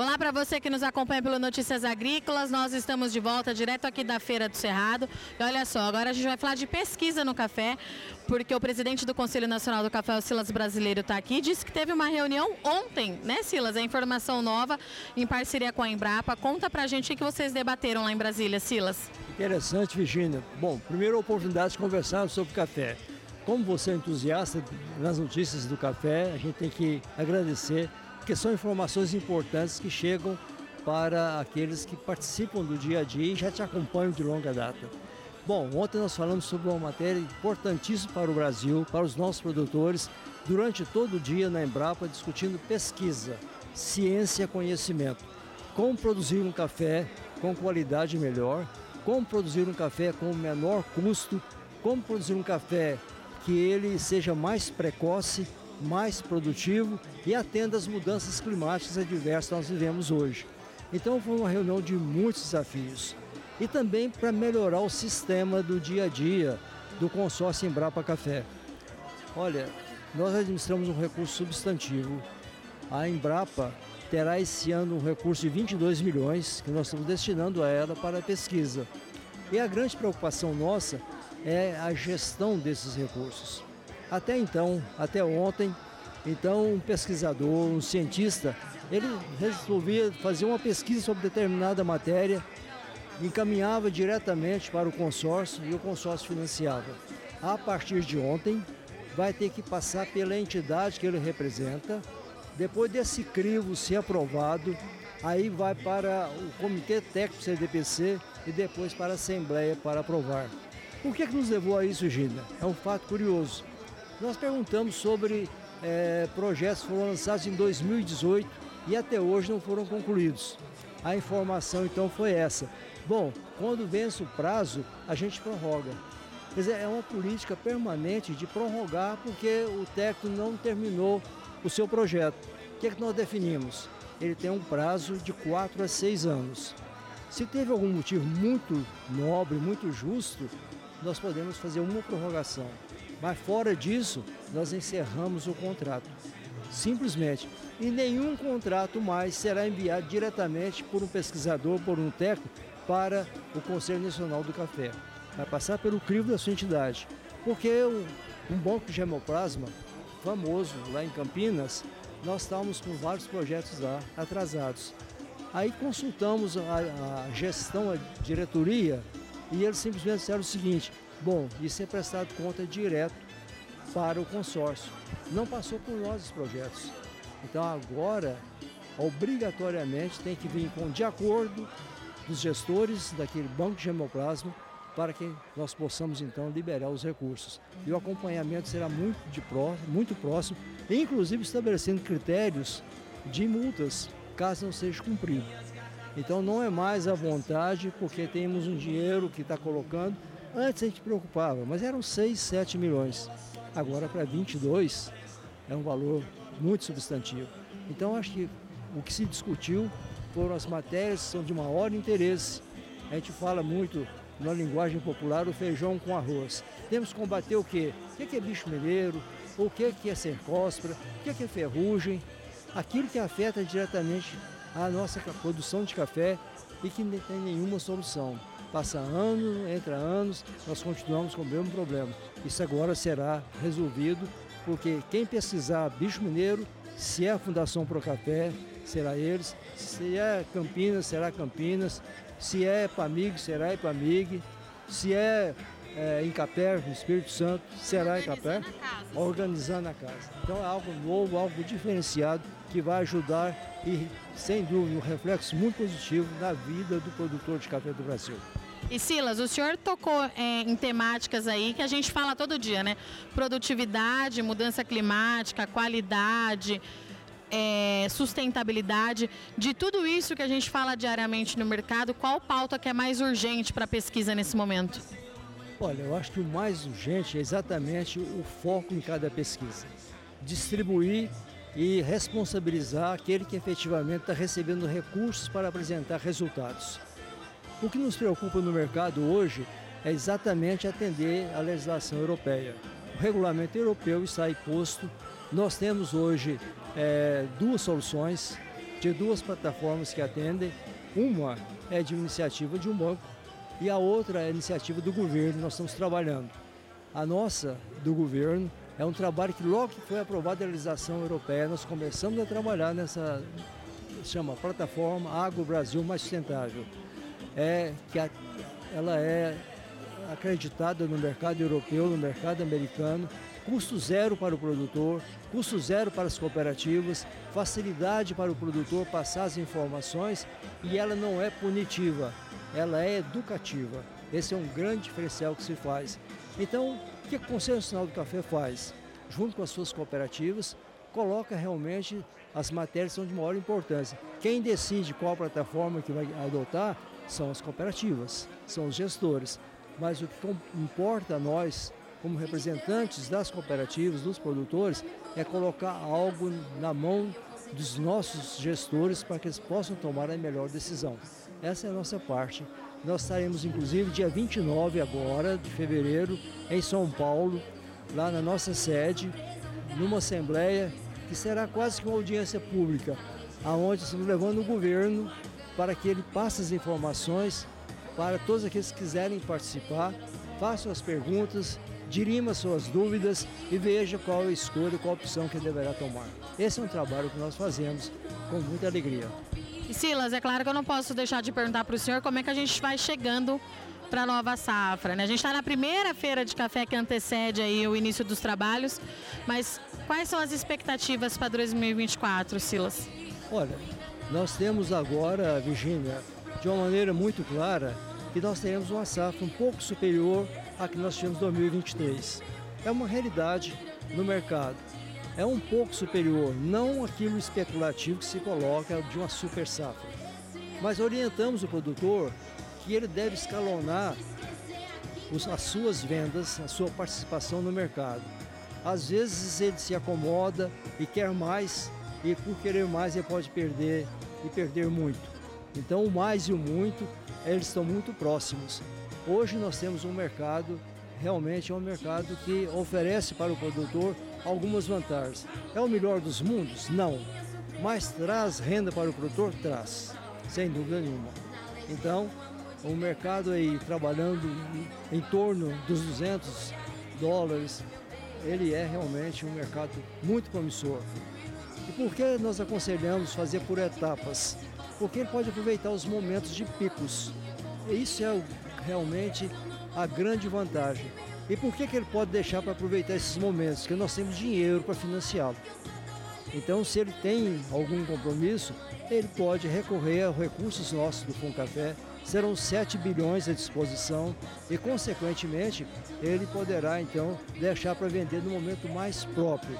Olá para você que nos acompanha pelo Notícias Agrícolas. Nós estamos de volta direto aqui da Feira do Cerrado. E olha só, agora a gente vai falar de pesquisa no café, porque o presidente do Conselho Nacional do Café, o Silas Brasileiro, está aqui. Disse que teve uma reunião ontem, né, Silas? É informação nova em parceria com a Embrapa. Conta pra gente o que vocês debateram lá em Brasília, Silas. Interessante, Virginia. Bom, primeira oportunidade de conversar sobre café. Como você é entusiasta nas notícias do café, a gente tem que agradecer porque são informações importantes que chegam para aqueles que participam do dia a dia e já te acompanham de longa data. Bom, ontem nós falamos sobre uma matéria importantíssima para o Brasil, para os nossos produtores, durante todo o dia na Embrapa discutindo pesquisa, ciência, conhecimento. Como produzir um café com qualidade melhor, como produzir um café com menor custo, como produzir um café que ele seja mais precoce mais produtivo e atenda às mudanças climáticas adversas que nós vivemos hoje. Então foi uma reunião de muitos desafios. E também para melhorar o sistema do dia a dia do consórcio Embrapa Café. Olha, nós administramos um recurso substantivo. A Embrapa terá esse ano um recurso de 22 milhões que nós estamos destinando a ela para a pesquisa. E a grande preocupação nossa é a gestão desses recursos. Até então, até ontem, então um pesquisador, um cientista, ele resolvia fazer uma pesquisa sobre determinada matéria, encaminhava diretamente para o consórcio e o consórcio financiava. A partir de ontem, vai ter que passar pela entidade que ele representa. Depois desse crivo ser aprovado, aí vai para o Comitê Técnico CDPC e depois para a Assembleia para aprovar. Por que, que nos levou a isso, Gina? É um fato curioso. Nós perguntamos sobre é, projetos que foram lançados em 2018 e até hoje não foram concluídos. A informação então foi essa. Bom, quando vence o prazo, a gente prorroga. Quer dizer, é uma política permanente de prorrogar porque o técnico não terminou o seu projeto. O que é que nós definimos? Ele tem um prazo de 4 a 6 anos. Se teve algum motivo muito nobre, muito justo, nós podemos fazer uma prorrogação. Mas fora disso, nós encerramos o contrato. Simplesmente. E nenhum contrato mais será enviado diretamente por um pesquisador, por um técnico, para o Conselho Nacional do Café. Vai passar pelo crivo da sua entidade. Porque um banco de hemoplasma famoso lá em Campinas, nós estávamos com vários projetos lá atrasados. Aí consultamos a, a gestão, a diretoria, e eles simplesmente disseram o seguinte: bom, isso é prestado conta direto para o consórcio. Não passou por nós os projetos. Então agora, obrigatoriamente, tem que vir com de acordo dos gestores daquele banco de hemoplasma para que nós possamos então liberar os recursos. E o acompanhamento será muito, de pró, muito próximo, inclusive estabelecendo critérios de multas caso não seja cumprido. Então não é mais à vontade, porque temos um dinheiro que está colocando. Antes a gente preocupava, mas eram 6, 7 milhões. Agora para 22 é um valor muito substantivo. Então acho que o que se discutiu foram as matérias que são de maior interesse. A gente fala muito na linguagem popular o feijão com arroz. Temos que combater o quê? O que é bicho mineiro? O que é cercóspora? O que é ferrugem? Aquilo que afeta diretamente a nossa produção de café e que não tem nenhuma solução. Passa anos, entra anos, nós continuamos com o mesmo problema. Isso agora será resolvido, porque quem pesquisar bicho mineiro, se é a Fundação Pro Café, será eles, se é Campinas, será Campinas, se é Epamig, será Epamig, se é, é Incapé, no Espírito Santo, será Incapé, organizando a casa. Então é algo novo, algo diferenciado que vai ajudar e, sem dúvida, um reflexo muito positivo na vida do produtor de café do Brasil. E Silas, o senhor tocou é, em temáticas aí que a gente fala todo dia, né? Produtividade, mudança climática, qualidade, é, sustentabilidade. De tudo isso que a gente fala diariamente no mercado, qual pauta que é mais urgente para a pesquisa nesse momento? Olha, eu acho que o mais urgente é exatamente o foco em cada pesquisa. Distribuir e responsabilizar aquele que efetivamente está recebendo recursos para apresentar resultados. O que nos preocupa no mercado hoje é exatamente atender à legislação europeia. O regulamento europeu está aí posto. Nós temos hoje é, duas soluções, de duas plataformas que atendem. Uma é de iniciativa de um banco e a outra é iniciativa do governo. Nós estamos trabalhando. A nossa, do governo, é um trabalho que logo que foi aprovada a legislação europeia, nós começamos a trabalhar nessa, chama plataforma Agro Brasil Mais Sustentável. É que a, ela é acreditada no mercado europeu, no mercado americano, custo zero para o produtor, custo zero para as cooperativas, facilidade para o produtor passar as informações e ela não é punitiva, ela é educativa. Esse é um grande diferencial que se faz. Então, o que o Conselho Nacional do Café faz? Junto com as suas cooperativas, coloca realmente as matérias que são de maior importância. Quem decide qual plataforma que vai adotar são as cooperativas, são os gestores. Mas o que importa a nós, como representantes das cooperativas, dos produtores, é colocar algo na mão dos nossos gestores para que eles possam tomar a melhor decisão. Essa é a nossa parte. Nós estaremos, inclusive, dia 29 agora, de fevereiro, em São Paulo, lá na nossa sede, numa assembleia que será quase que uma audiência pública, aonde estamos levando o governo para que ele passe as informações para todos aqueles que quiserem participar, façam as perguntas, dirima suas dúvidas e veja qual a escolha, qual a opção que ele deverá tomar. Esse é um trabalho que nós fazemos com muita alegria. E Silas, é claro que eu não posso deixar de perguntar para o senhor como é que a gente vai chegando para a nova safra. Né? A gente está na primeira feira de café que antecede aí o início dos trabalhos, mas quais são as expectativas para 2024, Silas? Olha, nós temos agora, Virginia, de uma maneira muito clara, que nós teremos uma safra um pouco superior à que nós tivemos em 2023. É uma realidade no mercado. É um pouco superior, não aquilo especulativo que se coloca de uma super safra. Mas orientamos o produtor que ele deve escalonar as suas vendas, a sua participação no mercado. Às vezes ele se acomoda e quer mais, e por querer mais ele pode perder e perder muito. Então o mais e o muito, eles estão muito próximos. Hoje nós temos um mercado, realmente é um mercado que oferece para o produtor algumas vantagens. É o melhor dos mundos? Não. Mas traz renda para o produtor? Traz, sem dúvida nenhuma. Então, o mercado aí trabalhando em torno dos 200 dólares, ele é realmente um mercado muito promissor. E por que nós aconselhamos fazer por etapas? Porque ele pode aproveitar os momentos de picos. E isso é realmente a grande vantagem. E por que, que ele pode deixar para aproveitar esses momentos? Porque nós temos dinheiro para financiá-lo. Então, se ele tem algum compromisso, ele pode recorrer aos recursos nossos do Fundo Café, serão 7 bilhões à disposição e, consequentemente, ele poderá então deixar para vender no momento mais próprio.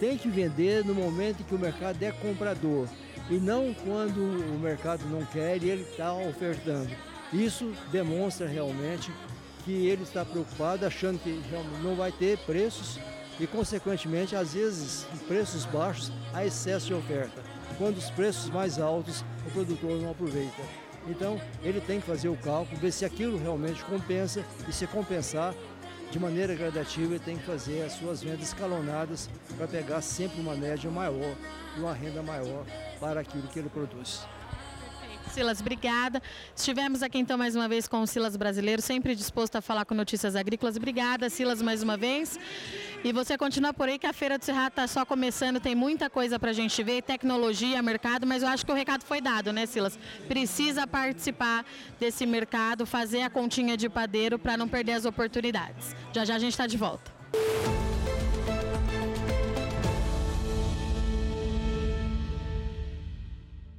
Tem que vender no momento em que o mercado é comprador e não quando o mercado não quer e ele está ofertando. Isso demonstra realmente que ele está preocupado, achando que não vai ter preços e, consequentemente, às vezes, em preços baixos, há excesso de oferta. Quando os preços mais altos, o produtor não aproveita. Então, ele tem que fazer o cálculo, ver se aquilo realmente compensa e se compensar de maneira gradativa, ele tem que fazer as suas vendas escalonadas para pegar sempre uma média maior uma renda maior para aquilo que ele produz. Silas, obrigada. Estivemos aqui então mais uma vez com o Silas Brasileiro, sempre disposto a falar com notícias agrícolas. Obrigada, Silas, mais uma vez. E você continua por aí que a Feira do Cerrado está só começando, tem muita coisa para a gente ver, tecnologia, mercado, mas eu acho que o recado foi dado, né, Silas? Precisa participar desse mercado, fazer a continha de padeiro para não perder as oportunidades. Já já a gente está de volta.